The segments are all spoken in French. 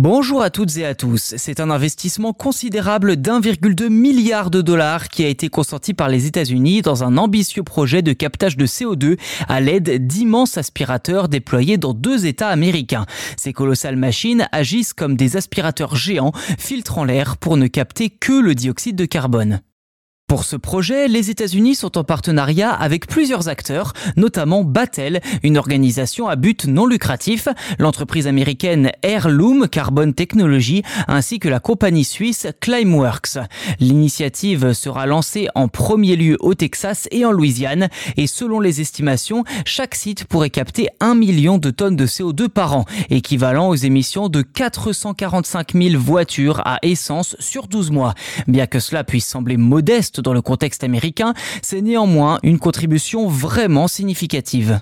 Bonjour à toutes et à tous. C'est un investissement considérable d'1,2 milliard de dollars qui a été consenti par les États-Unis dans un ambitieux projet de captage de CO2 à l'aide d'immenses aspirateurs déployés dans deux États américains. Ces colossales machines agissent comme des aspirateurs géants filtrant l'air pour ne capter que le dioxyde de carbone. Pour ce projet, les États-Unis sont en partenariat avec plusieurs acteurs, notamment Battelle, une organisation à but non lucratif, l'entreprise américaine Airloom Carbon Technology, ainsi que la compagnie suisse Climeworks. L'initiative sera lancée en premier lieu au Texas et en Louisiane, et selon les estimations, chaque site pourrait capter 1 million de tonnes de CO2 par an, équivalent aux émissions de 445 000 voitures à essence sur 12 mois. Bien que cela puisse sembler modeste dans le contexte américain, c'est néanmoins une contribution vraiment significative.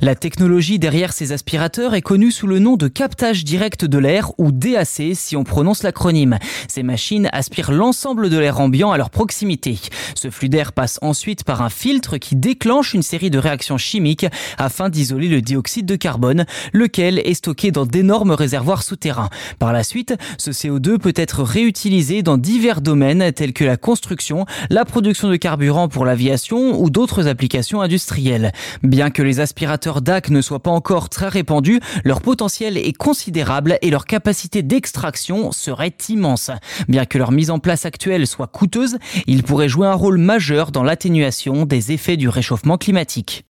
La technologie derrière ces aspirateurs est connue sous le nom de captage direct de l'air ou DAC si on prononce l'acronyme. Ces machines aspirent l'ensemble de l'air ambiant à leur proximité. Ce flux d'air passe ensuite par un filtre qui déclenche une série de réactions chimiques afin d'isoler le dioxyde de carbone, lequel est stocké dans d'énormes réservoirs souterrains. Par la suite, ce CO2 peut être réutilisé dans divers domaines tels que la construction, la production de carburant pour l'aviation ou d'autres applications industrielles. Bien que les aspirateurs DAC ne soient pas encore très répandus, leur potentiel est considérable et leur capacité d'extraction serait immense. Bien que leur mise en place actuelle soit coûteuse, ils pourraient jouer un rôle majeur dans l'atténuation des effets du réchauffement climatique.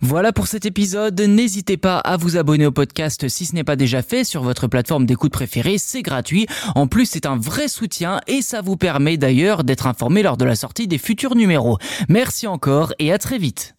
Voilà pour cet épisode. N'hésitez pas à vous abonner au podcast si ce n'est pas déjà fait sur votre plateforme d'écoute préférée. C'est gratuit. En plus, c'est un vrai soutien et ça vous permet d'ailleurs d'être informé lors de la sortie des futurs numéros. Merci encore et à très vite.